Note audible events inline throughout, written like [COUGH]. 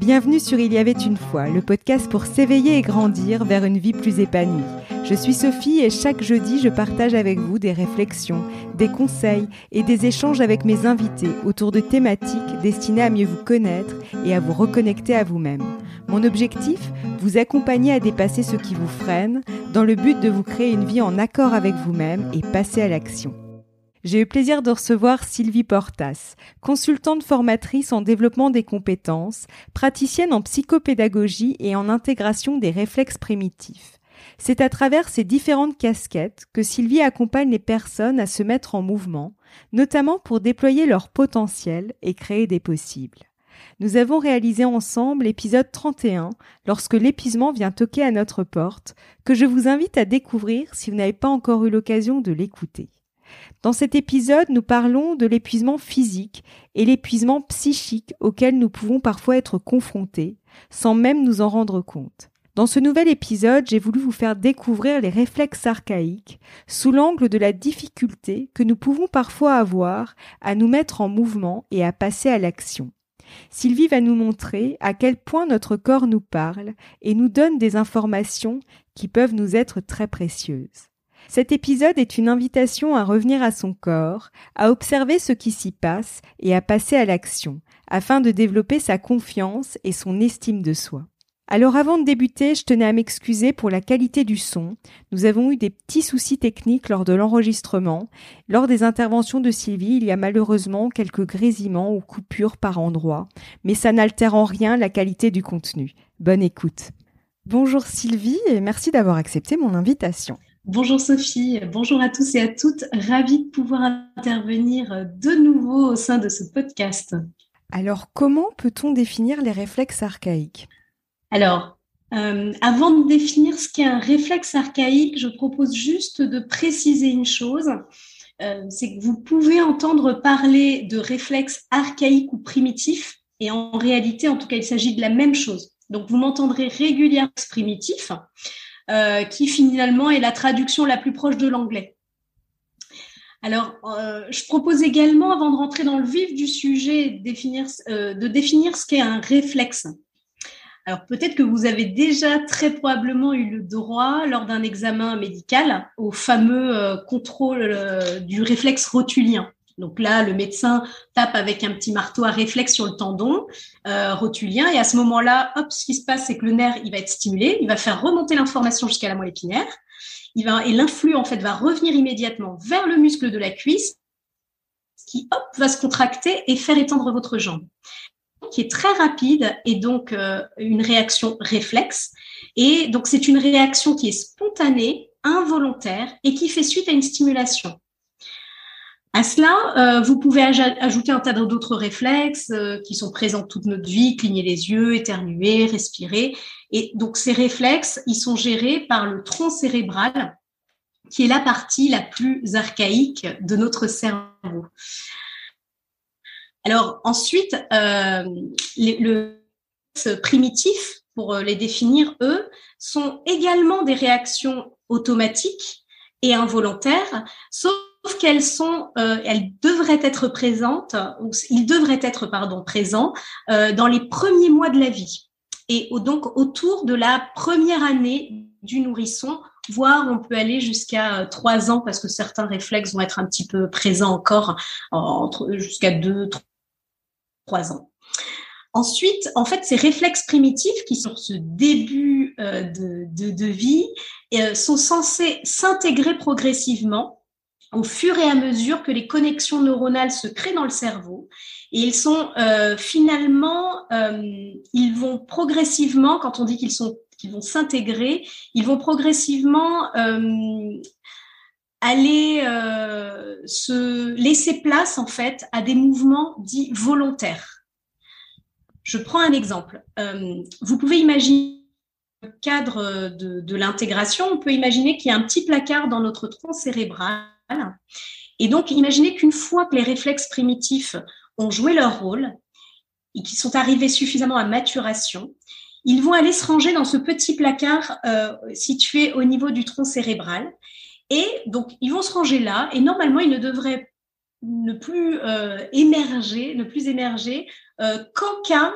Bienvenue sur Il y avait une fois, le podcast pour s'éveiller et grandir vers une vie plus épanouie. Je suis Sophie et chaque jeudi, je partage avec vous des réflexions, des conseils et des échanges avec mes invités autour de thématiques destinées à mieux vous connaître et à vous reconnecter à vous-même. Mon objectif Vous accompagner à dépasser ce qui vous freine dans le but de vous créer une vie en accord avec vous-même et passer à l'action. J'ai eu plaisir de recevoir Sylvie Portas, consultante formatrice en développement des compétences, praticienne en psychopédagogie et en intégration des réflexes primitifs. C'est à travers ces différentes casquettes que Sylvie accompagne les personnes à se mettre en mouvement, notamment pour déployer leur potentiel et créer des possibles. Nous avons réalisé ensemble l'épisode 31 lorsque l'épuisement vient toquer à notre porte, que je vous invite à découvrir si vous n'avez pas encore eu l'occasion de l'écouter. Dans cet épisode, nous parlons de l'épuisement physique et l'épuisement psychique auquel nous pouvons parfois être confrontés sans même nous en rendre compte. Dans ce nouvel épisode, j'ai voulu vous faire découvrir les réflexes archaïques sous l'angle de la difficulté que nous pouvons parfois avoir à nous mettre en mouvement et à passer à l'action. Sylvie va nous montrer à quel point notre corps nous parle et nous donne des informations qui peuvent nous être très précieuses. Cet épisode est une invitation à revenir à son corps, à observer ce qui s'y passe et à passer à l'action, afin de développer sa confiance et son estime de soi. Alors avant de débuter, je tenais à m'excuser pour la qualité du son. Nous avons eu des petits soucis techniques lors de l'enregistrement. Lors des interventions de Sylvie, il y a malheureusement quelques grésillements ou coupures par endroits, mais ça n'altère en rien la qualité du contenu. Bonne écoute. Bonjour Sylvie et merci d'avoir accepté mon invitation. Bonjour Sophie, bonjour à tous et à toutes. Ravie de pouvoir intervenir de nouveau au sein de ce podcast. Alors, comment peut-on définir les réflexes archaïques? Alors, euh, avant de définir ce qu'est un réflexe archaïque, je propose juste de préciser une chose. Euh, c'est que vous pouvez entendre parler de réflexes archaïques ou primitifs, et en réalité, en tout cas, il s'agit de la même chose. Donc, vous m'entendrez régulièrement primitif. Euh, qui finalement est la traduction la plus proche de l'anglais. Alors, euh, je propose également, avant de rentrer dans le vif du sujet, euh, de définir ce qu'est un réflexe. Alors, peut-être que vous avez déjà très probablement eu le droit, lors d'un examen médical, au fameux contrôle du réflexe rotulien. Donc là, le médecin tape avec un petit marteau à réflexe sur le tendon euh, rotulien et à ce moment-là, hop, ce qui se passe, c'est que le nerf, il va être stimulé, il va faire remonter l'information jusqu'à la moelle épinière, il va et l'influx en fait va revenir immédiatement vers le muscle de la cuisse, qui hop va se contracter et faire étendre votre jambe, qui est très rapide et donc euh, une réaction réflexe. Et donc c'est une réaction qui est spontanée, involontaire et qui fait suite à une stimulation. À cela, euh, vous pouvez ajouter un tas d'autres réflexes euh, qui sont présents toute notre vie, cligner les yeux, éternuer, respirer. Et donc ces réflexes, ils sont gérés par le tronc cérébral, qui est la partie la plus archaïque de notre cerveau. Alors ensuite, euh, le primitif, pour les définir, eux, sont également des réactions automatiques et involontaires, sauf Sauf qu'elles sont, euh, elles devraient être présentes, ou ils devraient être pardon présents euh, dans les premiers mois de la vie et donc autour de la première année du nourrisson, voire on peut aller jusqu'à euh, trois ans parce que certains réflexes vont être un petit peu présents encore entre jusqu'à deux, trois ans. Ensuite, en fait, ces réflexes primitifs qui sont ce début de, de, de, vie sont censés s'intégrer progressivement au fur et à mesure que les connexions neuronales se créent dans le cerveau. Et ils sont euh, finalement, euh, ils vont progressivement, quand on dit qu'ils sont, qu'ils vont s'intégrer, ils vont progressivement euh, aller se laisser place en fait à des mouvements dits volontaires. Je prends un exemple. vous pouvez imaginer le cadre de, de l'intégration, on peut imaginer qu'il y a un petit placard dans notre tronc cérébral et donc, imaginez qu'une fois que les réflexes primitifs ont joué leur rôle et qu'ils sont arrivés suffisamment à maturation, ils vont aller se ranger dans ce petit placard euh, situé au niveau du tronc cérébral. Et donc, ils vont se ranger là, et normalement, ils ne devraient ne plus euh, émerger, ne plus émerger euh, qu'en cas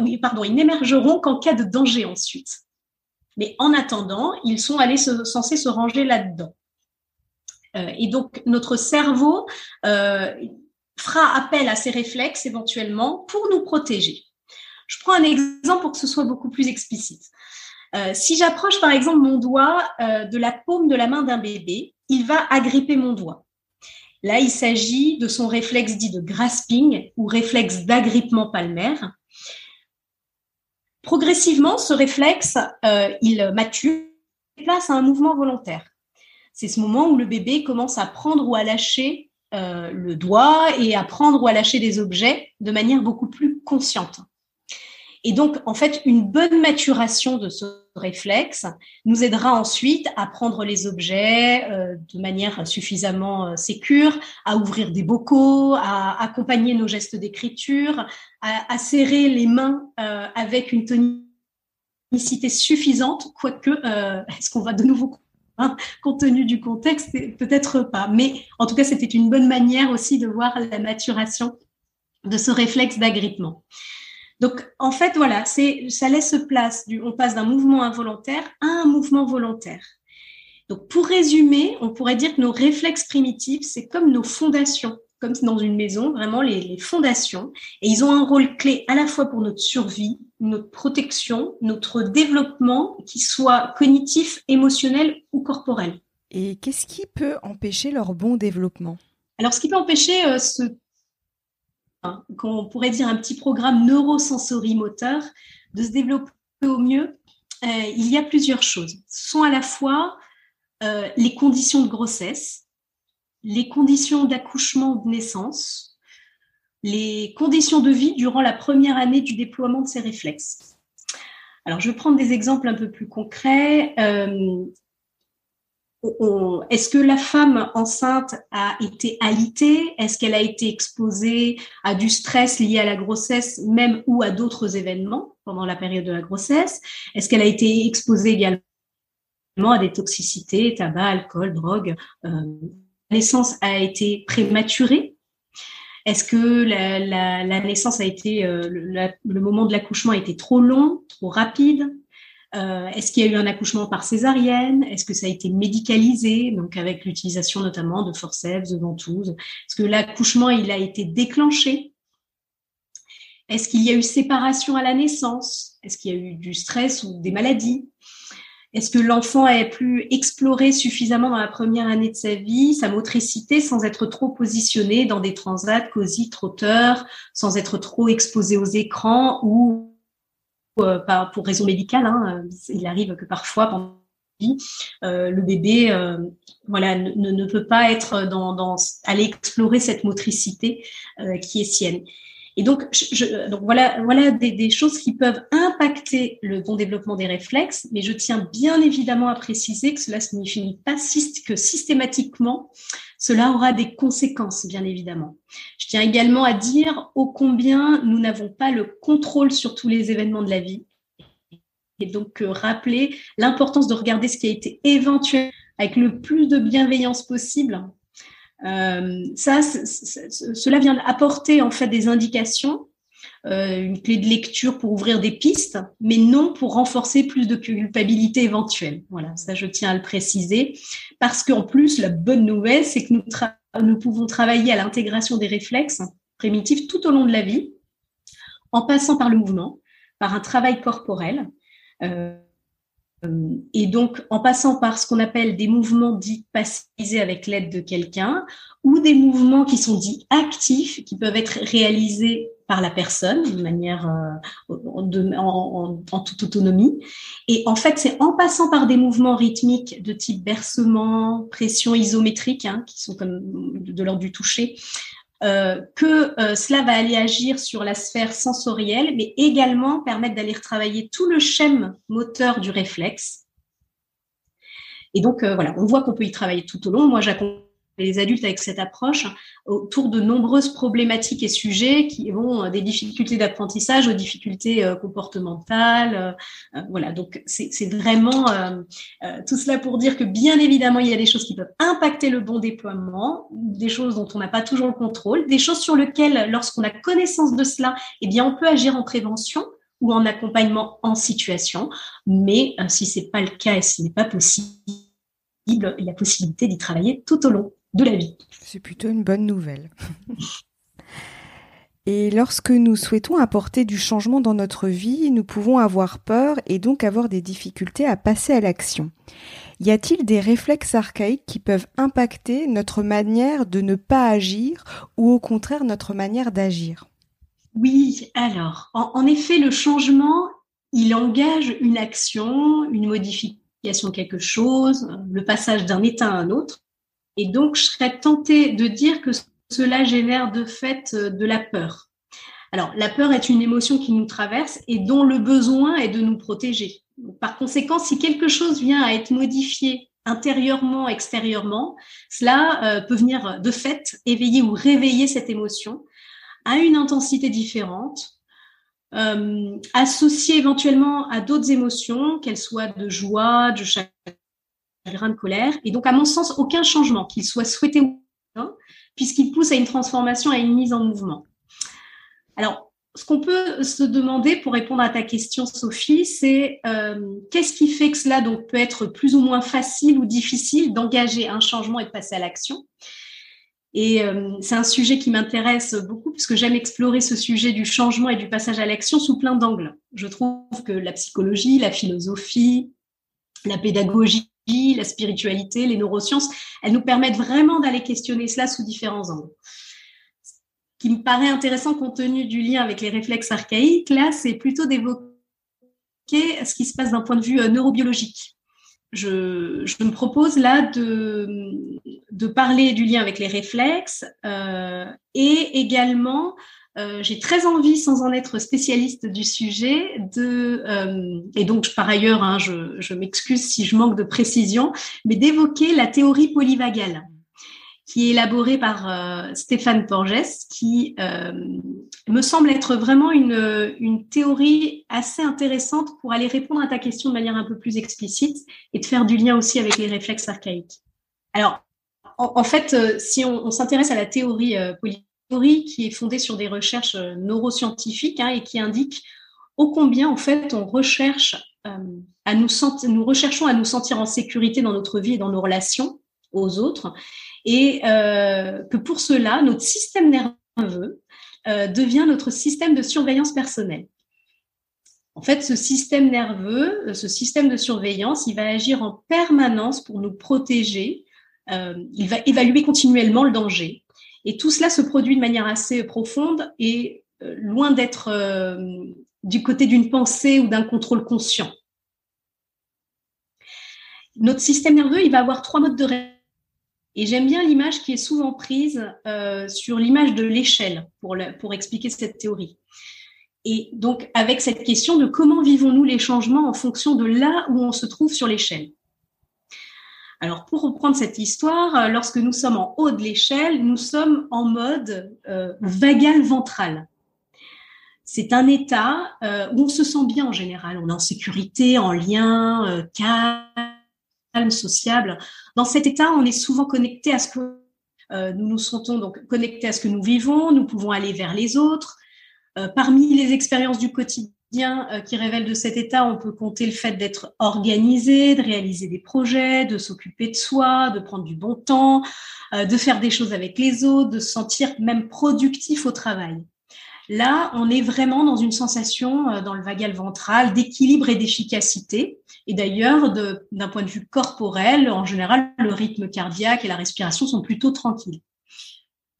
oui, pardon, ils qu'en cas de danger ensuite. Mais en attendant, ils sont allés censés se ranger là-dedans. Et donc, notre cerveau fera appel à ces réflexes éventuellement pour nous protéger. Je prends un exemple pour que ce soit beaucoup plus explicite. Euh, si j'approche par exemple mon doigt euh, de la paume de la main d'un bébé, il va agripper mon doigt. Là, il s'agit de son réflexe dit de grasping ou réflexe d'agrippement palmaire. Progressivement, ce réflexe, euh, il mature place à un mouvement volontaire. C'est ce moment où le bébé commence à prendre ou à lâcher le doigt et à prendre ou à lâcher des objets de manière beaucoup plus consciente. Et donc, en fait, une bonne maturation de ce réflexe nous aidera ensuite à prendre les objets euh, de manière suffisamment euh, sécure, à ouvrir des bocaux, à accompagner nos gestes d'écriture, à, serrer les mains euh, avec une tonicité suffisante, quoique, [LAUGHS] est-ce qu'on va de nouveau hein, compte tenu du contexte, peut-être pas. Mais en tout cas, c'était une bonne manière aussi de voir la maturation de ce réflexe d'agrippement. Donc, en fait, voilà, ça laisse place, du, on passe d'un mouvement involontaire à un mouvement volontaire. Donc, pour résumer, on pourrait dire que nos réflexes primitifs, c'est comme nos fondations, comme dans une maison, vraiment les, les, fondations. Et ils ont un rôle clé à la fois pour notre survie, notre protection, notre développement, qui soit cognitif, émotionnel ou corporel. Et qu'est-ce qui peut empêcher leur bon développement? Alors, ce qui peut empêcher euh, ce qu'on pourrait dire un petit programme neurosensori-moteur, de se développer au mieux, euh, il y a plusieurs choses. Ce sont à la fois euh, les conditions de grossesse, les conditions d'accouchement ou de naissance, les conditions de vie durant la première année du déploiement de ces réflexes. Alors, je vais prendre des exemples un peu plus concrets. Euh, est-ce que la femme enceinte a été alitée? Est-ce qu'elle a été exposée à du stress lié à la grossesse, même ou à d'autres événements pendant la période de la grossesse? Est-ce qu'elle a été exposée également à des toxicités, tabac, alcool, drogue euh, naissance a été prématurée? Est-ce que la, naissance a été, euh, le moment de l'accouchement a été trop long, trop rapide? Euh, est-ce qu'il y a eu un accouchement par césarienne? Est-ce que ça a été médicalisé, donc avec l'utilisation notamment de forceps, de ventouses. Est-ce que l'accouchement il a été déclenché? Est-ce qu'il y a eu séparation à la naissance? Est-ce qu'il y a eu du stress ou des maladies? Est-ce que l'enfant a pu explorer suffisamment dans la première année de sa vie sa motricité sans être trop positionné dans des transats, cosy, trotteurs, sans être trop exposé aux écrans ou euh, pour raison médicale. Hein, euh, il arrive que parfois pendant la vie, euh, le bébé voilà, ne, peut pas être dans, dans aller explorer cette motricité qui est sienne. Et donc, je, donc voilà, voilà des, des, choses qui peuvent impacter le bon développement des réflexes, mais je tiens bien évidemment à préciser que cela signifie pas que systématiquement cela aura des conséquences, bien évidemment. Je tiens également à dire ô combien nous n'avons pas le contrôle sur tous les événements de la vie. Et donc, euh, rappeler l'importance de regarder ce qui a été éventuel avec le plus de bienveillance possible. Euh, ça, cela vient apporter en fait des indications euh, une clé de lecture pour ouvrir des pistes, mais non pour renforcer plus de culpabilité éventuelle. Voilà, ça je tiens à le préciser, parce qu'en plus, la bonne nouvelle, c'est que nous, nous pouvons travailler à l'intégration des réflexes primitifs tout au long de la vie, en passant par le mouvement, par un travail corporel. Euh, et donc, en passant par ce qu'on appelle des mouvements dits passivisés avec l'aide de quelqu'un, ou des mouvements qui sont dits actifs, qui peuvent être réalisés par la personne de manière euh, en, en, toute autonomie. Et en fait, c'est en passant par des mouvements rythmiques de type bercement, pression isométrique, hein, qui sont comme de l'ordre du toucher, euh, que euh, cela va aller agir sur la sphère sensorielle, mais également permettre d'aller retravailler tout le schème moteur du réflexe. Et donc, voilà, on voit qu'on peut y travailler tout au long. Moi, j'accompagne les adultes avec cette approche autour de nombreuses problématiques et sujets qui vont euh, des difficultés d'apprentissage aux difficultés euh, comportementales. Euh, voilà, donc c'est vraiment tout cela pour dire que bien évidemment, il y a des choses qui peuvent impacter le bon déploiement, des choses dont on n'a pas toujours le contrôle, des choses sur lesquelles, lorsqu'on a connaissance de cela, eh bien, on peut agir en prévention ou en accompagnement en situation. Mais si c'est pas le cas et ce n'est pas possible, il y a possibilité d'y travailler tout au long de la vie. C'est plutôt une bonne nouvelle. [LAUGHS] Et lorsque nous souhaitons apporter du changement dans notre vie, nous pouvons avoir peur et donc avoir des difficultés à passer à l'action. Y a-t-il des réflexes archaïques qui peuvent impacter notre manière de ne pas agir ou au contraire notre manière d'agir? Oui, alors, en, effet, le changement, il engage une action, une modification de quelque chose, le passage d'un état à un autre. Et donc, je serais tentée de dire que cela génère de fait euh, de la peur. Alors, la peur est une émotion qui nous traverse et dont le besoin est de nous protéger. Par conséquent, si quelque chose vient à être modifié intérieurement, extérieurement, cela euh, peut venir de fait éveiller ou réveiller cette émotion à une intensité différente, euh, associée éventuellement à d'autres émotions, qu'elles soient de joie, de chagrin, de colère. Et donc, à mon sens, aucun changement, qu'il soit souhaité ou non, puisqu'il pousse à une transformation, à une mise en mouvement. Alors, ce qu'on peut se demander pour répondre à ta question, Sophie, c'est euh, qu'est-ce qui fait que cela donc peut être plus ou moins facile ou difficile d'engager un changement et de passer à l'action? Et euh, c'est un sujet qui m'intéresse beaucoup puisque j'aime explorer ce sujet du changement et du passage à l'action sous plein d'angles. Je trouve que la psychologie, la philosophie, la pédagogie la spiritualité, les neurosciences, elles nous permettent vraiment d'aller questionner cela sous différents angles. Ce qui me paraît intéressant compte tenu du lien avec les réflexes archaïques, là, c'est plutôt d'évoquer ce qui se passe d'un point de vue euh, neurobiologique. Je, me propose là de, parler du lien avec les réflexes euh, et également euh, j'ai très envie, sans en être spécialiste du sujet, de euh, et donc par ailleurs, hein, je, je m'excuse si je manque de précision, mais d'évoquer la théorie polyvagale qui est élaborée par euh, Stéphane Porges, qui me semble être vraiment une, une théorie assez intéressante pour aller répondre à ta question de manière un peu plus explicite et de faire du lien aussi avec les réflexes archaïques. Alors, en, fait, si on, on s'intéresse à la théorie polyvagale, théorie qui est fondée sur des recherches euh, neuroscientifiques hein, et qui indique ô combien en fait on recherche euh, à nous sentir, nous recherchons à nous sentir en sécurité dans notre vie et dans nos relations aux autres, et euh, que pour cela notre système nerveux devient notre système de surveillance personnelle. En fait, ce système nerveux, ce système de surveillance, il va agir en permanence pour nous protéger. il va évaluer continuellement le danger. Et tout cela se produit de manière assez profonde et euh, loin d'être euh, du côté d'une pensée ou d'un contrôle conscient. Notre système nerveux, il va avoir trois modes de réaction. Et j'aime bien l'image qui est souvent prise euh, sur l'image de l'échelle pour, pour expliquer cette théorie. Et donc, avec cette question de comment vivons-nous les changements en fonction de là où on se trouve sur l'échelle? Alors, pour reprendre cette histoire, euh, lorsque nous sommes en haut de l'échelle, nous sommes en mode euh, vagal ventral. C'est un état euh, où on se sent bien en général. On est en sécurité, en lien, calme, sociable. Dans cet état, on est souvent connecté à ce que nous nous sentons donc connectés à ce que nous vivons. Nous pouvons aller vers les autres. parmi les expériences du quotidien, euh, qui révèle de cet état, on peut compter le fait d'être organisé, de réaliser des projets, de s'occuper de soi, de prendre du bon temps, euh, de faire des choses avec les autres, de se sentir même productif au travail. Là, on est vraiment dans une sensation euh, dans le vagal ventral d'équilibre et d'efficacité. Et d'ailleurs, d'un point de vue corporel, en général, le rythme cardiaque et la respiration sont plutôt tranquilles.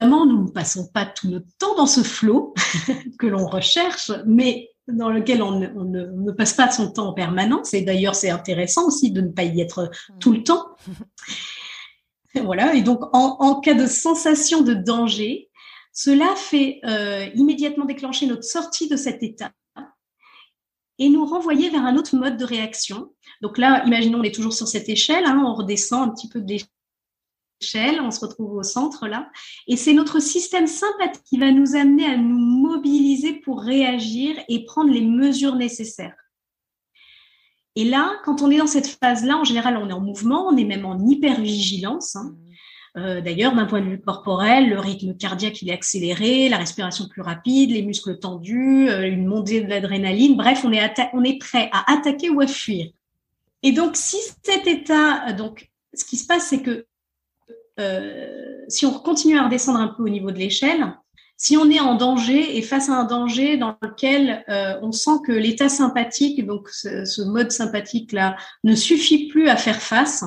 Évidemment, nous ne passons pas tout notre temps dans ce flot [LAUGHS] que l'on recherche, mais dans lequel on ne, passe pas son temps en permanence. Et d'ailleurs, c'est intéressant aussi de ne pas y être tout le temps. [LAUGHS] voilà. Et donc, en, cas de sensation de danger, cela fait euh, immédiatement déclencher notre sortie de cet état et nous renvoyer vers un autre mode de réaction. Donc là, imaginons, on est toujours sur cette échelle, hein, on redescend un petit peu de échelle, on se retrouve au centre là, et c'est notre système sympathique qui va nous amener à nous mobiliser pour réagir et prendre les mesures nécessaires. Et là, quand on est dans cette phase-là, en général, on est en mouvement, on est même en hypervigilance. Hein. Euh, D'ailleurs, d'un point de vue corporel, le rythme cardiaque il est accéléré, la respiration plus rapide, les muscles tendus, euh, une montée de l'adrénaline. Bref, on est, on est prêt à attaquer ou à fuir. Et donc, si cet état, donc, ce qui se passe, c'est que si on continue à redescendre un peu au niveau de l'échelle, si on est en danger et face à un danger dans lequel euh, on sent que l'état sympathique, donc ce, mode sympathique là, ne suffit plus à faire face,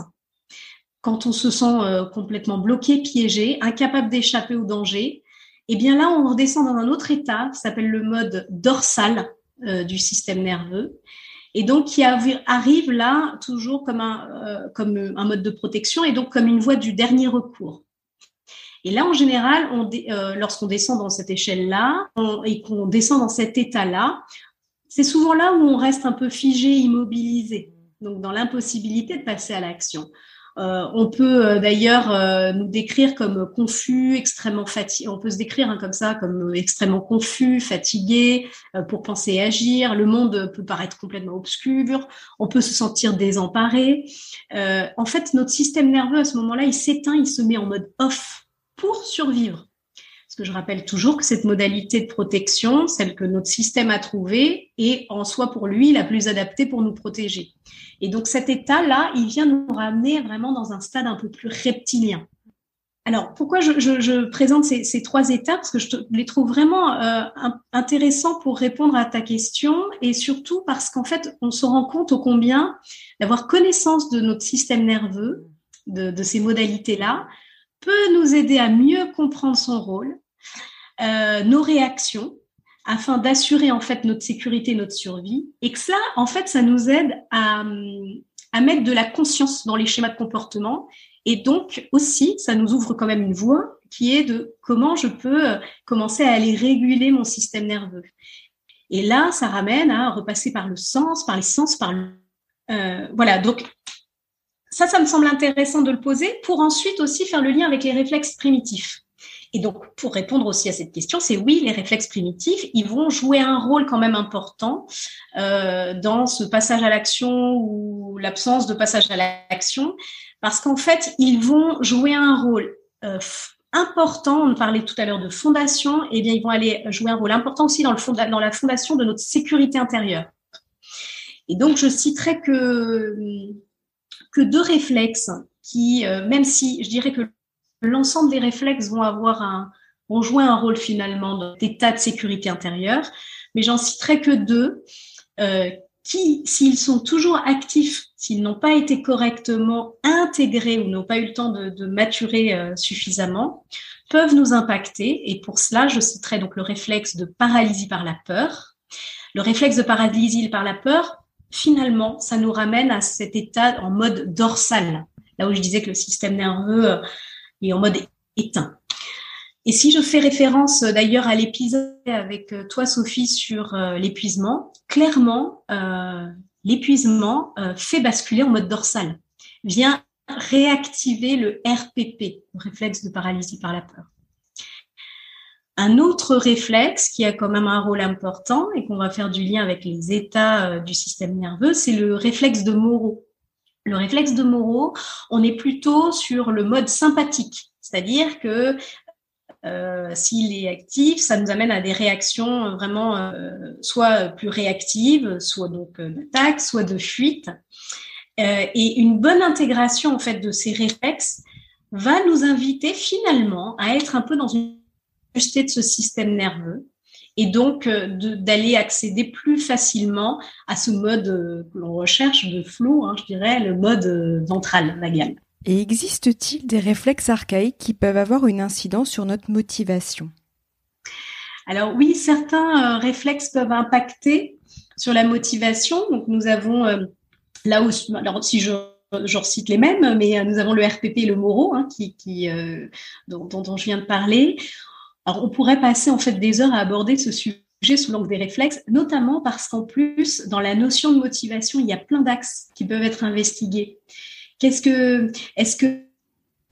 quand on se sent euh, complètement bloqué, piégé, incapable d'échapper au danger, eh bien là, on redescend dans un autre état qui s'appelle le mode dorsal euh, du système nerveux. Et donc, qui arrive là toujours comme un, euh, comme un mode de protection et donc comme une voie du dernier recours. Et là, en général, on lorsqu'on descend dans cette échelle-là et qu'on descend dans cet état-là, c'est souvent là où on reste un peu figé, immobilisé, donc dans l'impossibilité de passer à l'action. Euh, on peut euh, d'ailleurs euh, nous décrire comme confus, extrêmement fatigué. On peut se décrire hein, comme ça, comme extrêmement confus, fatigué pour penser et agir. Le monde peut paraître complètement obscur. On peut se sentir désemparé. en fait, notre système nerveux à ce moment-là, il s'éteint, il se met en mode off pour survivre que je rappelle toujours que cette modalité de protection, celle que notre système a trouvée, est en soi pour lui la plus adaptée pour nous protéger. Et donc cet état-là, il vient nous ramener vraiment dans un stade un peu plus reptilien. Alors, pourquoi je, présente ces, trois états? Parce que je les trouve vraiment euh, intéressants pour répondre à ta question et surtout parce qu'en fait, on se rend compte au combien d'avoir connaissance de notre système nerveux, de, de ces modalités-là, peut nous aider à mieux comprendre son rôle, euh, nos réactions afin d'assurer en fait notre sécurité, notre survie, et que cela, en fait, ça nous aide à, à mettre de la conscience dans les schémas de comportement, et donc aussi, ça nous ouvre quand même une voie qui est de comment je peux commencer à aller réguler mon système nerveux. Et là, ça ramène à repasser par le sens, par les sens, par le... Euh, voilà, donc ça, ça me semble intéressant de le poser pour ensuite aussi faire le lien avec les réflexes primitifs. Et donc, pour répondre aussi à cette question, c'est oui, les réflexes primitifs, ils vont jouer un rôle quand même important euh, dans ce passage à l'action ou l'absence de passage à l'action, parce qu'en fait, ils vont jouer un rôle euh, important. On parlait tout à l'heure de fondation, et eh bien, ils vont aller jouer un rôle important aussi dans, le dans la fondation de notre sécurité intérieure. Et donc, je citerai que que deux réflexes qui, euh, même si je dirais que l'ensemble des réflexes vont avoir un, vont jouer un rôle finalement dans d'état de sécurité intérieure, mais j'en citerai que deux euh, qui, s'ils sont toujours actifs, s'ils n'ont pas été correctement intégrés ou n'ont pas eu le temps de, de maturer euh, suffisamment, peuvent nous impacter. Et pour cela, je citerai donc le réflexe de paralysie par la peur. Le réflexe de paralysie par la peur, finalement, ça nous ramène à cet état en mode dorsal, là où je disais que le système nerveux et en mode éteint. Et si je fais référence euh, d'ailleurs à l'épisode avec euh, toi, Sophie, sur euh, l'épuisement, clairement, l'épuisement fait basculer en mode dorsal, vient réactiver le RPP, le réflexe de paralysie par la peur. Un autre réflexe qui a quand même un rôle important et qu'on va faire du lien avec les états du système nerveux, c'est le réflexe de Moreau. Le réflexe de Moreau, on est plutôt sur le mode sympathique, c'est-à-dire que euh, s'il est actif, ça nous amène à des réactions vraiment euh, soit plus réactives, soit donc euh, d'attaque, soit de fuite. et une bonne intégration en fait de ces réflexes va nous inviter finalement à être un peu dans une justesse de ce système nerveux et donc euh, d'aller accéder plus facilement à ce mode euh, que l'on recherche de flow, hein, je dirais, le mode euh, ventral vagal. Et existe-t-il des réflexes archaïques qui peuvent avoir une incidence sur notre motivation? Alors oui, certains réflexes peuvent impacter sur la motivation. Donc nous avons là où, alors si je je cite les mêmes, mais nous avons le RPP et le Moro, hein, qui, qui dont, dont, je viens de parler. On pourrait passer en fait des heures à aborder ce sujet sous l'angle des réflexes, notamment parce qu'en plus, dans la notion de motivation, il y a plein d'axes qui peuvent être investigués. Est-ce que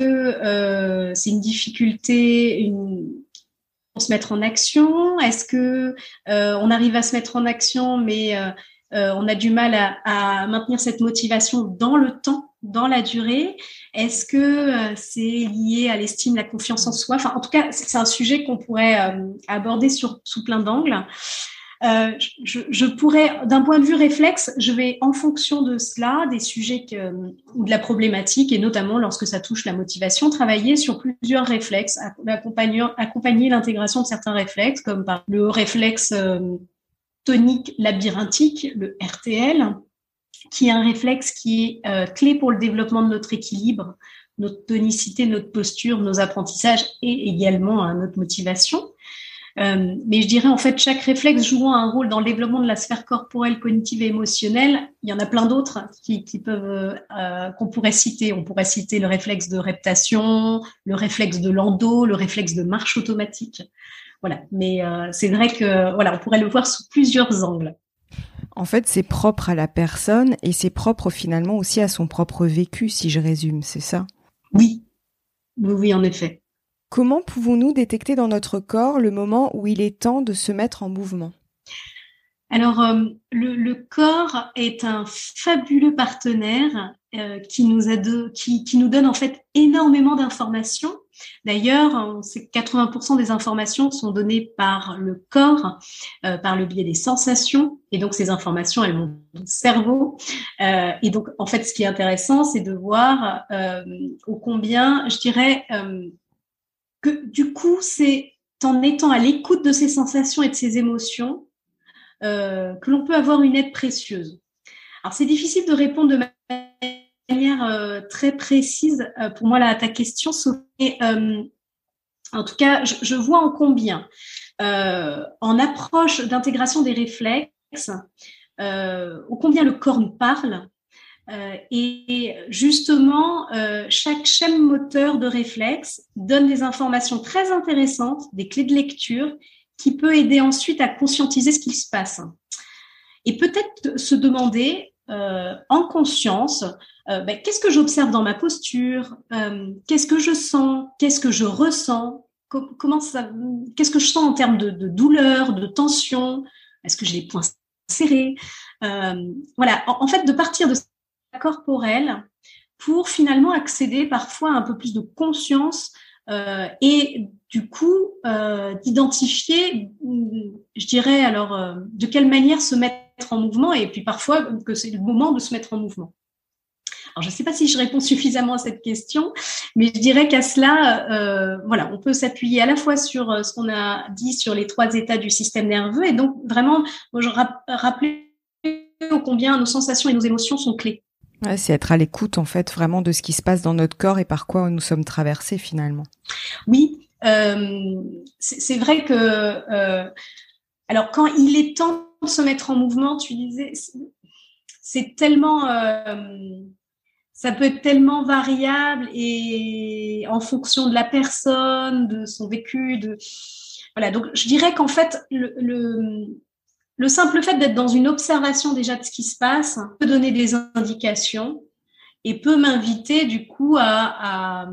euh, c'est une difficulté pour se mettre en action? Est-ce que euh, on arrive à se mettre en action, mais euh, on a du mal à, maintenir cette motivation dans le temps, dans la durée Est-ce que c'est lié à l'estime, la confiance en soi? Enfin, en tout cas, c'est un sujet qu'on pourrait aborder sur, sous plein d'angles. Euh, je, pourrais, d'un point de vue réflexe, je vais en fonction de cela, des sujets ou de la problématique, et notamment lorsque ça touche la motivation, travailler sur plusieurs réflexes, accompagner, l'intégration de certains réflexes, comme par le réflexe euh, tonique labyrinthique, le RTL, qui est un réflexe qui est euh, clé pour le développement de notre équilibre, notre tonicité, notre posture, nos apprentissages et également hein, notre motivation. Euh, mais je dirais en fait chaque réflexe jouant un rôle dans le développement de la sphère corporelle, cognitive et émotionnelle. Il y en a plein d'autres qui, qui, peuvent euh, qu'on pourrait citer. On pourrait citer le réflexe de reptation, le réflexe de l'endo, le réflexe de marche automatique. Voilà. Mais euh, c'est vrai que voilà, on pourrait le voir sous plusieurs angles. En fait, c'est propre à la personne et c'est propre finalement aussi à son propre vécu, si je résume, c'est ça? Oui, oui, oui, en effet. Comment pouvons-nous détecter dans notre corps le moment où il est temps de se mettre en mouvement? Alors, euh, le, corps est un fabuleux partenaire euh, qui, nous a qui, nous donne en fait énormément d'informations. D'ailleurs, c'est 80% des informations sont données par le corps, euh, par le biais des sensations, et donc ces informations, elles dans le cerveau. et donc, en fait, ce qui est intéressant, c'est de voir au combien, je dirais, que du coup, c'est en étant à l'écoute de ses sensations et de ses émotions euh, que l'on peut avoir une aide précieuse. Alors, c'est difficile de répondre de manière euh, très précise euh, pour moi là, ta question, Sophie. en tout cas, je, vois en combien, en approche d'intégration des réflexes, au combien le corps nous parle, euh, et justement, euh, chaque chaîne moteur de réflexe donne des informations très intéressantes, des clés de lecture, qui peut aider ensuite à conscientiser ce qui se passe. Et peut-être se demander euh, en conscience, ben, qu'est-ce que j'observe dans ma posture, qu'est-ce que je sens, qu'est-ce que je ressens, comment ça, qu'est-ce que je sens en termes de, douleur, de tension, est-ce que j'ai les poings serrés, voilà. En, fait, de partir de corporelle pour finalement accéder parfois à un peu plus de conscience euh, et du coup euh, d'identifier, je dirais alors, euh, de quelle manière se mettre en mouvement et puis parfois que c'est le moment de se mettre en mouvement. Alors, je ne sais pas si je réponds suffisamment à cette question, mais je dirais qu'à cela, euh, voilà, on peut s'appuyer à la fois sur euh, ce qu'on a dit sur les trois états du système nerveux et donc vraiment, moi, je rappeler combien nos sensations et nos émotions sont clés c'est être à l'écoute en fait vraiment de ce qui se passe dans notre corps et par quoi nous sommes traversés finalement. Oui, euh, c'est vrai que euh, alors quand il est temps de se mettre en mouvement, tu disais, c'est tellement, euh, ça peut être tellement variable et en fonction de la personne, de son vécu, de voilà. Donc je dirais qu'en fait le, le le simple fait d'être dans une observation déjà de ce qui se passe peut donner des indications et peut m'inviter du coup à,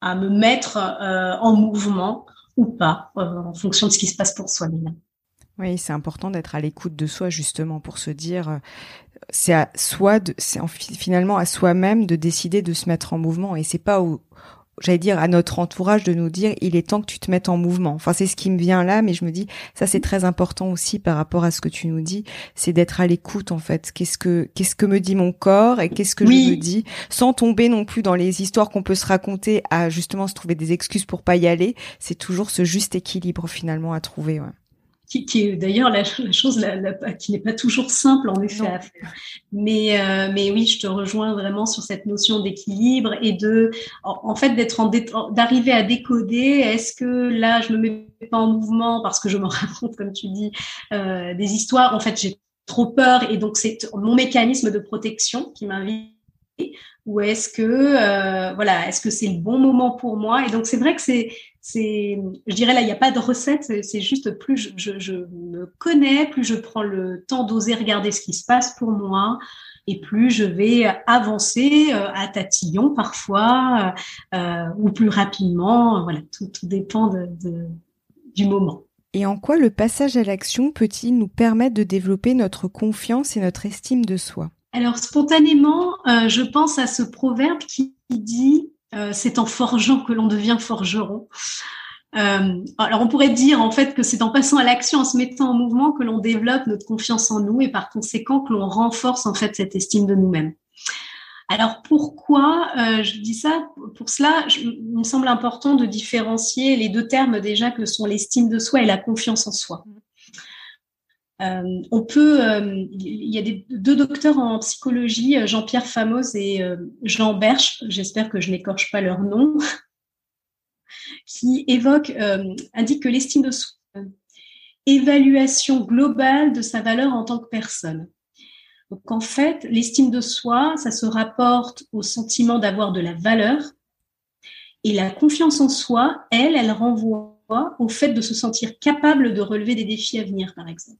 à, me mettre euh, en mouvement ou pas euh, en fonction de ce qui se passe pour soi-même. Oui, c'est important d'être à l'écoute de soi justement pour se dire euh, c'est à soi c'est finalement à soi-même de décider de se mettre en mouvement et c'est pas au, j'allais dire à notre entourage de nous dire il est temps que tu te mettes en mouvement. Enfin c'est ce qui me vient là, mais je me dis ça c'est très important aussi par rapport à ce que tu nous dis, c'est d'être à l'écoute en fait. Qu'est-ce que qu'est-ce que me dit mon corps et qu'est-ce que je me dis, sans tomber non plus dans les histoires qu'on peut se raconter à justement se trouver des excuses pour pas y aller. C'est toujours ce juste équilibre finalement à trouver. Ouais qui, est d'ailleurs la, chose la, qui n'est pas toujours simple en effet à faire. Mais, euh, mais oui, je te rejoins vraiment sur cette notion d'équilibre et de, en, fait, d'être en d'arriver à décoder. Est-ce que là, je me mets pas en mouvement parce que je me [LAUGHS] raconte, comme tu dis, euh, des histoires? En fait, j'ai trop peur et donc c'est mon mécanisme de protection qui m'invite ou est-ce que euh, voilà est-ce que c'est le bon moment pour moi? Et donc c'est vrai que c'est c'est, je dirais là, il n'y a pas de recette, c'est juste plus je, je, je, me connais, plus je prends le temps d'oser regarder ce qui se passe pour moi, et plus je vais avancer à tatillon parfois ou plus rapidement. Voilà, tout, dépend de, du moment. Et en quoi le passage à l'action peut-il nous permettre de développer notre confiance et notre estime de soi? Alors spontanément, je pense à ce proverbe qui dit c'est en forgeant que l'on devient forgeron. Euh, alors on pourrait dire en fait que c'est en passant à l'action, en se mettant en mouvement, que l'on développe notre confiance en nous et par conséquent que l'on renforce en fait cette estime de nous-mêmes. Alors pourquoi euh, je dis ça Pour cela, il me semble important de différencier les deux termes déjà que sont l'estime de soi et la confiance en soi. Euh, on peut, il y a deux docteurs en psychologie, Jean-Pierre Famos et Jean Berche, j'espère que je n'écorche pas leur nom, [LAUGHS] qui évoque, euh, indique que l'estime de soi, évaluation globale de sa valeur en tant que personne. Donc en fait, l'estime de soi, ça se rapporte au sentiment d'avoir de la valeur, et la confiance en soi, elle, elle renvoie au fait de se sentir capable de relever des défis à venir, par exemple.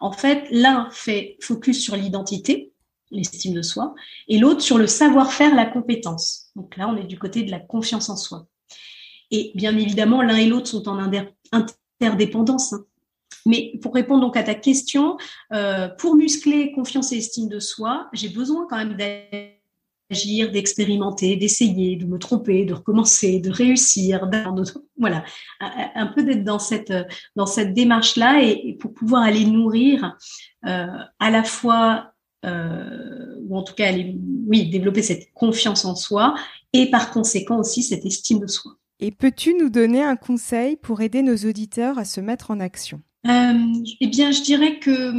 En fait, l'un fait focus sur l'identité, l'estime de soi, et l'autre sur le savoir-faire, la compétence. Donc là, on est du côté de la confiance en soi. Et bien évidemment, l'un et l'autre sont en interdépendance. Hein. Mais pour répondre donc à ta question, euh, pour muscler confiance et estime de soi, j'ai besoin quand même d'agir, d'expérimenter, d'essayer, de me tromper, de recommencer, de réussir, voilà, un peu d'être dans cette dans cette démarche là et, pour pouvoir aller nourrir euh, à la fois euh, ou en tout cas aller, oui développer cette confiance en soi et par conséquent aussi cette estime de soi. Et peux-tu nous donner un conseil pour aider nos auditeurs à se mettre en action? Euh, Eh bien, je dirais que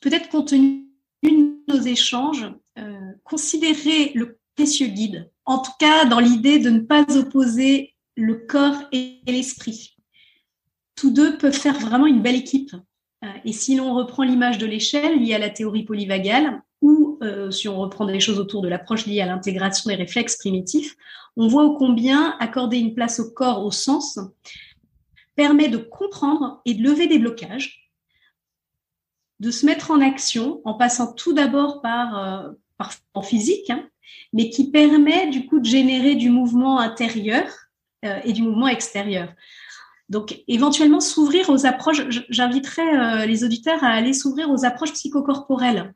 peut-être compte tenu nos échanges, euh, considérer le précieux guide, en tout cas dans l'idée de ne pas opposer le corps et l'esprit. Tous deux peuvent faire vraiment une belle équipe. Euh, et si l'on reprend l'image de l'échelle liée à la théorie polyvagale, ou euh, si on reprend des choses autour de l'approche liée à l'intégration des réflexes primitifs, on voit combien accorder une place au corps, au sens, permet de comprendre et de lever des blocages, de se mettre en action en passant tout d'abord par, euh, par en physique, hein, mais qui permet du coup de générer du mouvement intérieur euh, et du mouvement extérieur. Donc, éventuellement, s'ouvrir aux approches, j'inviterais les auditeurs à aller s'ouvrir aux approches psychocorporelles.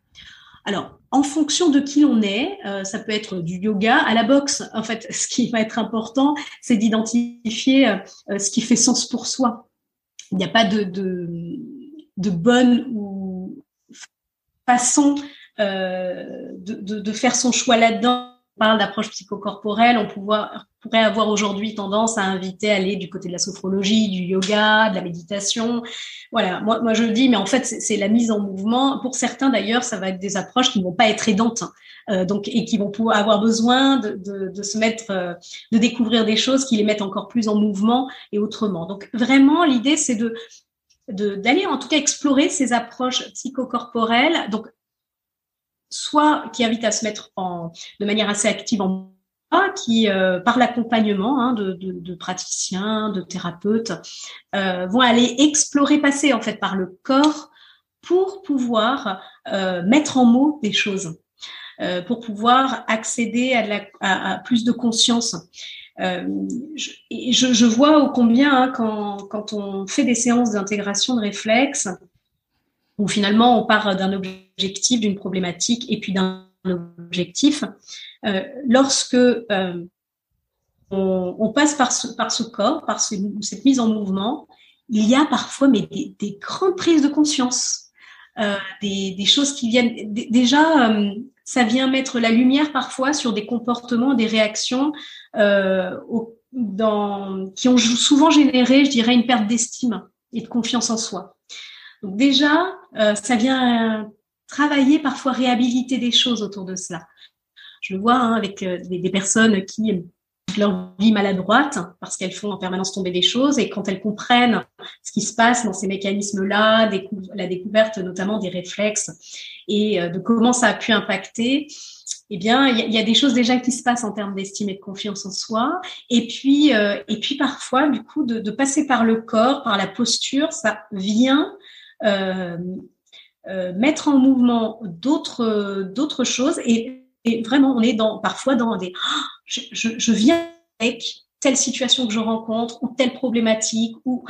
Alors, en fonction de qui l'on est, euh, ça peut être du yoga à la boxe. En fait, [LAUGHS] ce qui va être important, c'est d'identifier euh, ce qui fait sens pour soi. Il n'y a pas de, de, de bonne ou façon euh, de, faire son choix là-dedans. On parle d'approche psychocorporelle, on pourrait avoir aujourd'hui tendance à inviter à aller du côté de la sophrologie, du yoga, de la méditation. Voilà, moi, je le dis, mais en fait, c'est la mise en mouvement. Pour certains, d'ailleurs, ça va être des approches qui ne vont pas être aidantes, hein. euh, donc et qui vont pouvoir avoir besoin de se mettre, euh, de découvrir des choses qui les mettent encore plus en mouvement et autrement. Donc vraiment, l'idée, c'est de d'aller en tout cas explorer ces approches psychocorporelles. Donc soit qui invite à se mettre en, de manière assez active en qui, euh, par l'accompagnement hein, de, praticiens, de thérapeutes, euh, vont aller explorer, passer en fait par le corps pour pouvoir euh, mettre en mots des choses, pour pouvoir accéder à plus de conscience. Euh, je, je, je, vois au combien hein, quand, quand on fait des séances d'intégration de réflexes, où finalement on part d'un objectif, d'une problématique et puis d'un objectif. Euh, lorsque euh, on, passe par ce, corps, par cette mise en mouvement, il y a parfois des, des grandes prises de conscience, des, choses qui viennent déjà. Ça vient mettre la lumière parfois sur des comportements, des réactions au, dans, qui ont souvent généré, je dirais, une perte d'estime et de confiance en soi. Donc déjà, euh, ça vient travailler, parfois réhabiliter des choses autour de cela. Je le vois hein, avec euh, des, des, personnes qui leur vie maladroite parce qu'elles font en permanence tomber des choses et quand elles comprennent ce qui se passe dans ces mécanismes-là, la découverte notamment des réflexes et euh, de comment ça a pu impacter, eh bien, il y, a des choses déjà qui se passent en termes d'estime et de confiance en soi. Et puis, euh, et puis parfois, du coup, de, passer par le corps, par la posture, ça vient euh, mettre en mouvement d'autres d'autres choses et, vraiment on est dans parfois dans des oh, je, viens avec telle situation que je rencontre ou telle problématique ou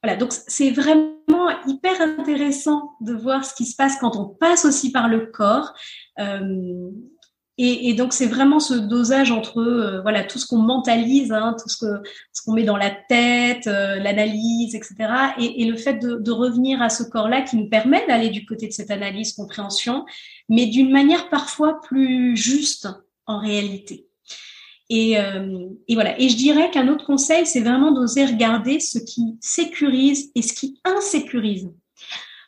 voilà donc c'est vraiment hyper intéressant de voir ce qui se passe quand on passe aussi par le corps euh, et, donc c'est vraiment ce dosage entre euh, voilà tout ce qu'on mentalise, hein, tout ce qu'on met dans la tête, euh, l'analyse, etc. Et, le fait de, de revenir à ce corps-là qui nous permet d'aller du côté de cette analyse, compréhension, mais d'une manière parfois plus juste en réalité. Et, euh, et voilà. Et je dirais qu'un autre conseil, c'est vraiment d'oser regarder ce qui sécurise et ce qui insécurise,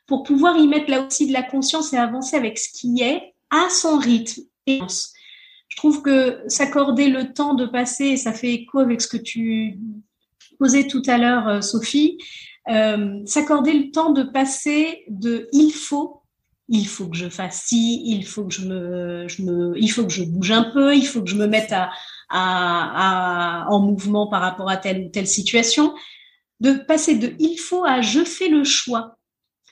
pour pouvoir y mettre là aussi de la conscience et avancer avec ce qui est à son rythme je trouve que s'accorder le temps de passer, ça fait écho avec ce que tu posais tout à l'heure, euh, Sophie, euh, s'accorder le temps de passer de il faut, il faut que je fasse ci, il faut que je me, il faut que je bouge un peu, il faut que je me mette à, en mouvement par rapport à telle ou telle situation, de passer de il faut à je fais le choix.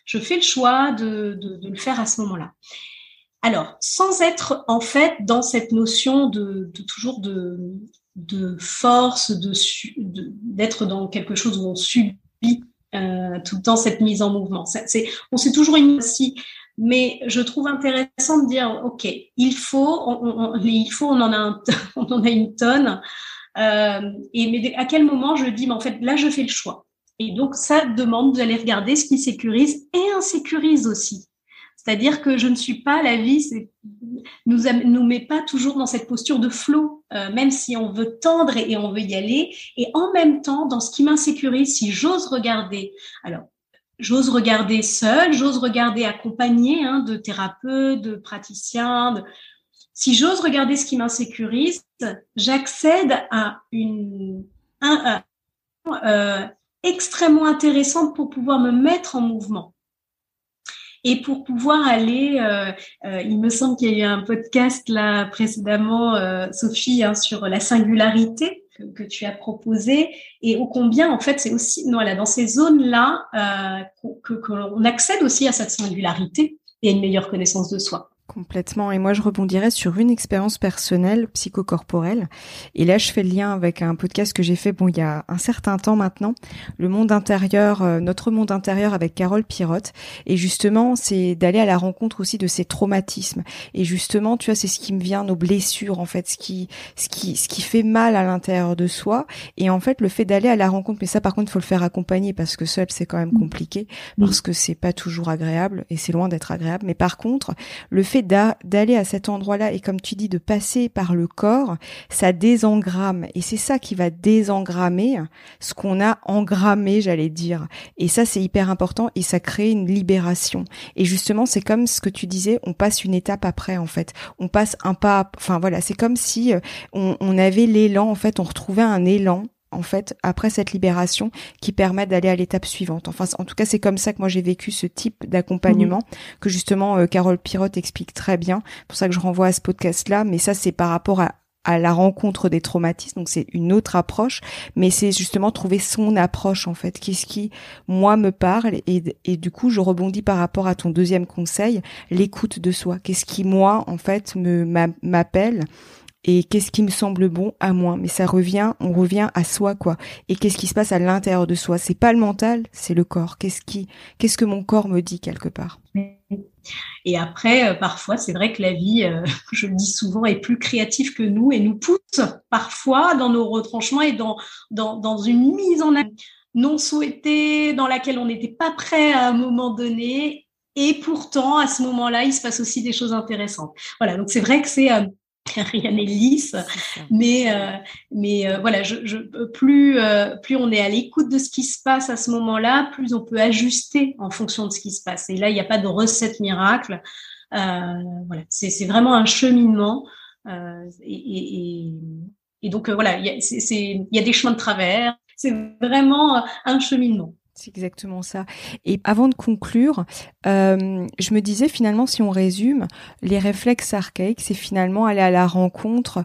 Je fais le choix de, de le faire à ce moment-là. Alors, sans être en fait dans cette notion de, toujours de, de force, de d'être dans quelque chose où on subit euh, tout le temps cette mise en mouvement. On sait toujours une aussi, mais je trouve intéressant de dire, ok, il faut, on, il faut, on en a, un, [LAUGHS] on en a une tonne. Euh, et mais à quel moment je dis, mais en fait, là, je fais le choix. Et donc, ça demande d'aller regarder ce qui sécurise et insécurise aussi. C'est-à-dire que je ne suis pas, la vie nous nous met pas toujours dans cette posture de flot, euh, même si on veut tendre et, on veut y aller. Et en même temps, dans ce qui m'insécurise, si j'ose regarder, alors j'ose regarder seul, j'ose regarder accompagné hein, de thérapeutes, de praticiens. Si j'ose regarder ce qui m'insécurise, j'accède à une un, euh, extrêmement intéressante pour pouvoir me mettre en mouvement. Et pour pouvoir aller, euh, euh, il me semble qu'il y a eu un podcast là précédemment, euh, Sophie, hein, sur la singularité que, que, tu as proposé et au combien en fait c'est aussi voilà dans ces zones là que qu'on accède aussi à cette singularité et une meilleure connaissance de soi. Complètement. Et moi, je rebondirais sur une expérience personnelle psychocorporelle. Et là, je fais le lien avec un podcast que j'ai fait, bon, il y a un certain temps maintenant, le monde intérieur, euh, notre monde intérieur avec Carole Pirotte. Et justement, c'est d'aller à la rencontre aussi de ces traumatismes. Et justement, tu vois, c'est ce qui me vient, nos blessures, en fait, ce qui, ce qui, ce qui fait mal à l'intérieur de soi. Et en fait, le fait d'aller à la rencontre, mais ça, par contre, il faut le faire accompagner parce que seul, c'est quand même compliqué, parce que c'est pas toujours agréable et c'est loin d'être agréable. Mais par contre, le fait d'aller à cet endroit-là et comme tu dis de passer par le corps, ça désengramme et c'est ça qui va désengrammer ce qu'on a engrammé, j'allais dire. Et ça c'est hyper important et ça crée une libération. Et justement, c'est comme ce que tu disais, on passe une étape après en fait. On passe un pas, enfin voilà, c'est comme si euh, on, on avait l'élan en fait, on retrouvait un élan en fait après cette libération qui permet d'aller à l'étape suivante. Enfin, en tout cas, c'est comme ça que moi j'ai vécu ce type d'accompagnement mhm. que justement euh, Carole Pirotte explique très bien. Pour ça que je renvoie à ce podcast-là. Mais ça, c'est par rapport à, à la rencontre des traumatismes, donc c'est une autre approche, mais c'est justement trouver son approche en fait, qu'est-ce qui moi me parle et, et du coup je rebondis par rapport à ton deuxième conseil, l'écoute de soi, qu'est-ce qui moi en fait me m'appelle et qu'est-ce qui me semble bon à moi? Mais ça revient, on revient à soi quoi. Et qu'est-ce qui se passe à l'intérieur de soi? C'est pas le mental, c'est le corps. Qu'est-ce qui, qu'est-ce que mon corps me dit quelque part? Et après, euh, parfois, c'est vrai que la vie, euh, [LAUGHS] je le dis souvent, est plus créative que nous et nous pousse parfois dans nos retranchements et dans dans, dans une mise en non souhaitée, dans laquelle on n'était pas prêt à un moment donné. Et pourtant, à ce moment-là, il se passe aussi des choses intéressantes. Voilà, donc c'est vrai que c'est euh, rien n'est lisse, mais euh, mais euh, voilà, je, je, plus euh, plus on est à l'écoute de ce qui se passe à ce moment-là, plus on peut ajuster en fonction de ce qui se passe. Et là, il n'y a pas de recette miracle. voilà, c'est vraiment un cheminement. Et, et, et, donc voilà, il y a, il y a des chemins de travers. C'est vraiment un cheminement. C'est exactement ça. Et avant de conclure, euh, je me disais finalement, si on résume, les réflexes archaïques, c'est finalement aller à la rencontre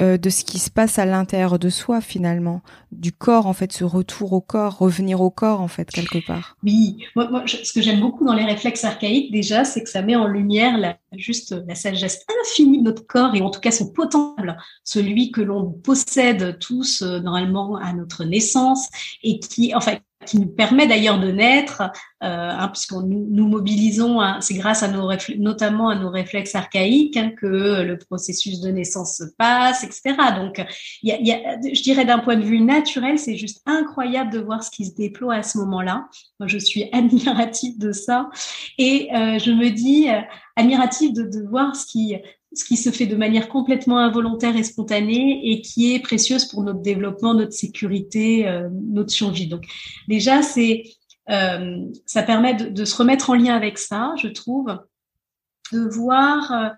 euh, de ce qui se passe à l'intérieur de soi finalement, du corps en fait, ce retour au corps, revenir au corps en fait quelque part. Oui, moi, ce que j'aime beaucoup dans les réflexes archaïques déjà, c'est que ça met en lumière juste la sagesse infinie de notre corps et en tout cas son potentiel, celui que l'on possède tous euh, normalement à notre naissance et qui, en qui nous permet d'ailleurs de naître, euh, hein, puisqu'on nous, nous, mobilisons, hein, c'est grâce à nos notamment à nos réflexes archaïques hein, que le processus de naissance se passe, etc. Donc, y a, y a, je dirais d'un point de vue naturel, c'est juste incroyable de voir ce qui se déploie à ce moment-là. Moi, je suis [LAUGHS] admirative de ça, et euh, je me dis euh, admirative de voir ce qui ce qui se fait de manière complètement involontaire et spontanée et qui est précieuse pour notre développement, notre sécurité, euh, notre survie. Donc déjà, c'est euh, ça permet de, se remettre en lien avec ça, je trouve, de voir euh,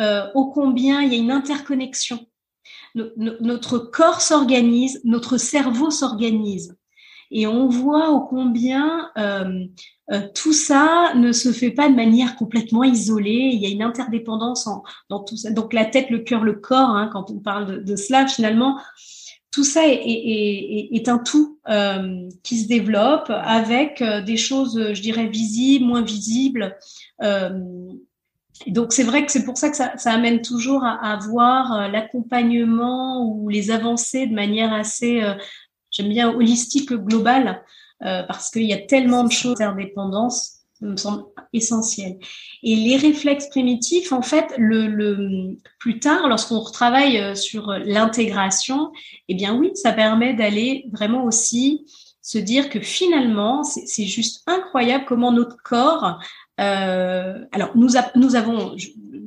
euh ô combien il y a une interconnexion. notre corps s'organise, notre cerveau s'organise. Et on voit ô combien euh, euh, tout ça ne se fait pas de manière complètement isolée. Il y a une interdépendance en, dans tout ça. Donc la tête, le cœur, le corps, hein, quand on parle de, cela, finalement, tout ça est, un tout euh, qui se développe avec des choses, je dirais, visibles, moins visibles. Donc c'est vrai que c'est pour ça que ça, ça amène toujours à, à voir l'accompagnement ou les avancées de manière assez, j'aime bien, holistique, globale. Euh, parce qu'il y a tellement de choses d'indépendance ça me semble essentiel. Et les réflexes primitifs, en fait, le, le plus tard, lorsqu'on retravaille euh, sur l'intégration, eh bien oui, ça permet d'aller vraiment aussi se dire que finalement, c'est juste incroyable comment notre corps. Euh, alors, nous, nous avons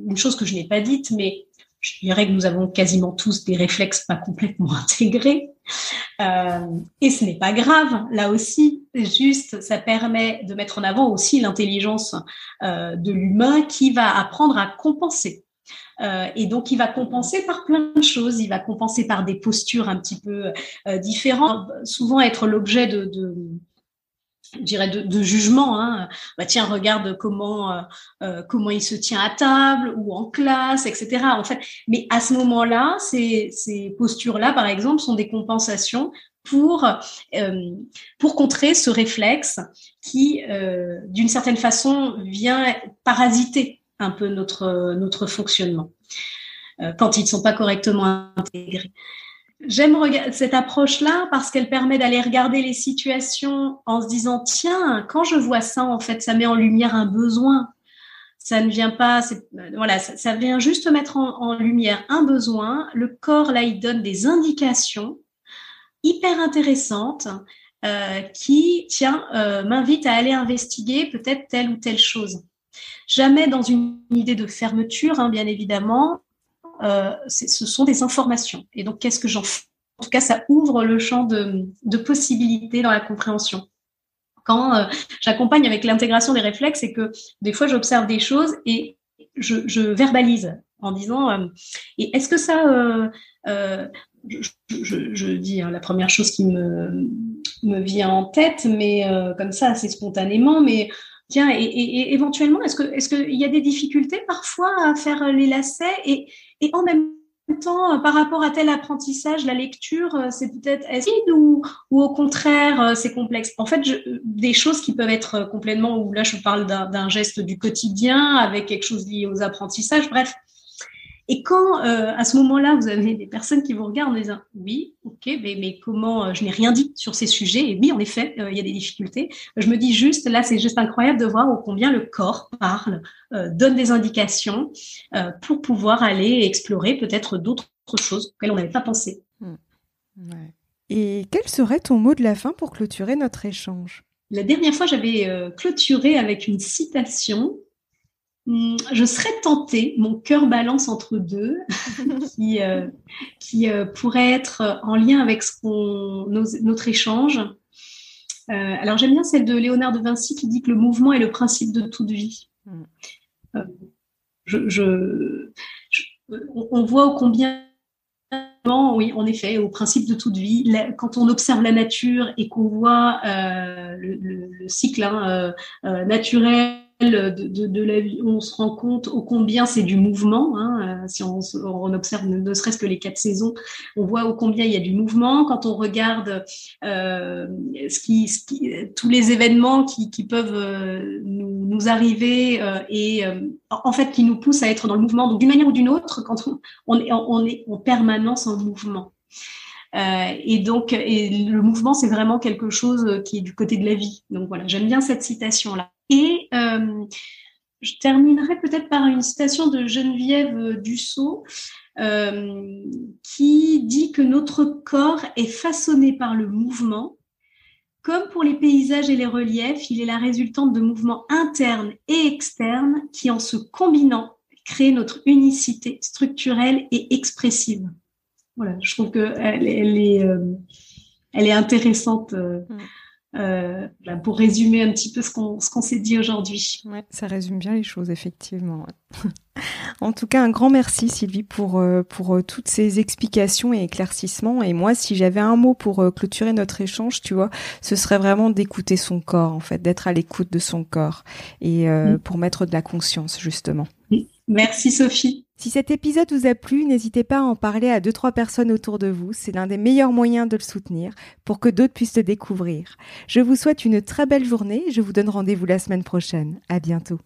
une chose que je n'ai pas dite, mais je dirais que nous avons quasiment tous des réflexes pas complètement [LAUGHS] intégrés. Euh, et ce n'est pas grave, là aussi, juste, ça permet de mettre en avant aussi l'intelligence euh, de l'humain qui va apprendre à compenser. Euh, et donc, il va compenser par plein de choses. Il va compenser par des postures un petit peu différentes, souvent être l'objet de je dirais de, jugement. Hein. Bah tiens, regarde comment euh, euh, comment il se tient à table ou en classe, etc. En fait, mais à ce moment-là, ces, ces postures-là, par exemple, sont des compensations pour euh, pour contrer ce réflexe qui, d'une certaine façon, vient parasiter un peu notre notre fonctionnement quand ils ne sont pas correctement intégrés. J'aime cette approche-là parce qu'elle permet d'aller regarder les situations en se disant tiens, quand je vois ça, en fait, ça met en lumière un besoin. Ça ne vient pas, voilà, ça, vient juste mettre en, lumière un besoin. Le corps là, il donne des indications hyper intéressantes euh, qui, tiens, euh, m'invitent à aller investiguer peut-être telle ou telle chose. Jamais dans une idée de fermeture, hein, bien évidemment, euh, ce sont des informations. Et donc, qu'est-ce que j'en fais? En tout cas, ça ouvre le champ de, de possibilités dans la compréhension. Quand euh, j'accompagne avec l'intégration des réflexes, c'est que des fois, j'observe des choses et je, verbalise en disant euh, et est-ce que ça je, dis hein, la première chose qui me, vient en tête, mais comme ça assez spontanément, mais Tiens, et, éventuellement, est-ce que est-ce qu'il y a des difficultés parfois à faire les lacets? Et, et en même temps, par rapport à tel apprentissage, la lecture, c'est peut-être acide ou, ou au contraire, c'est complexe? En fait, des choses qui peuvent être complètement, ou là je parle d'un geste du quotidien avec quelque chose lié aux apprentissages, bref, et quand, euh, à ce moment-là, vous avez des personnes qui vous regardent en disant oui, ok, mais, mais comment euh, je n'ai rien dit sur ces sujets Et oui, en effet, euh, il y a des difficultés. Je me dis juste, là, c'est juste incroyable de voir combien le corps parle, donne des indications pour pouvoir aller explorer peut-être d'autres choses auxquelles on n'avait pas pensé. Mmh. Ouais. Et quel serait ton mot de la fin pour clôturer notre échange? La dernière fois, j'avais clôturé avec une citation Hmm, je serais tentée, mon cœur balance entre deux, [LAUGHS] qui, euh, qui euh, pourrait être en lien avec ce qu'on, nos, notre échange. Euh, alors j'aime bien celle de Léonard de Vinci qui dit que le mouvement est le principe de toute vie. Mm. Euh, je, je, je, on voit au combien oui, en effet, au principe de toute vie, la, quand on observe la nature et qu'on voit le, le, le, cycle hein, naturel de, la vie, on se rend compte au combien c'est du mouvement. Hein, euh, si on, observe ne, serait-ce que les quatre saisons, on voit au combien il y a du mouvement. Quand on regarde euh, tous les événements qui, peuvent euh, nous, arriver et en fait qui nous poussent à être dans le mouvement. Donc d'une manière ou d'une autre, quand on, est, on est en permanence en mouvement. et donc, et le mouvement, c'est vraiment quelque chose qui est du côté de la vie. Donc voilà, j'aime bien cette citation-là. Et euh, je terminerai peut-être par une citation de Geneviève Dussault euh, qui dit que notre corps est façonné par le mouvement. Comme pour les paysages et les reliefs, il est la résultante de mouvements internes et externes qui, en se combinant, créent notre unicité structurelle et expressive. Voilà, je trouve qu'elle euh, est intéressante. Mm. Euh, pour résumer un petit peu ce qu'on ce qu'on s'est dit aujourd'hui. Ouais, ça résume bien les choses effectivement. [LAUGHS] en tout cas, un grand merci Sylvie pour euh, pour euh, toutes ces explications et éclaircissements. Et moi, si j'avais un mot pour clôturer notre échange, tu vois, ce serait vraiment d'écouter son corps, en fait, d'être à l'écoute de son corps et mm. pour mettre de la conscience justement. Merci Sophie. Si cet épisode vous a plu, n'hésitez pas à en parler à deux trois personnes autour de vous. C'est l'un des meilleurs moyens de le soutenir pour que d'autres puissent le découvrir. Je vous souhaite une très belle journée. Je vous donne rendez-vous la semaine prochaine. À bientôt.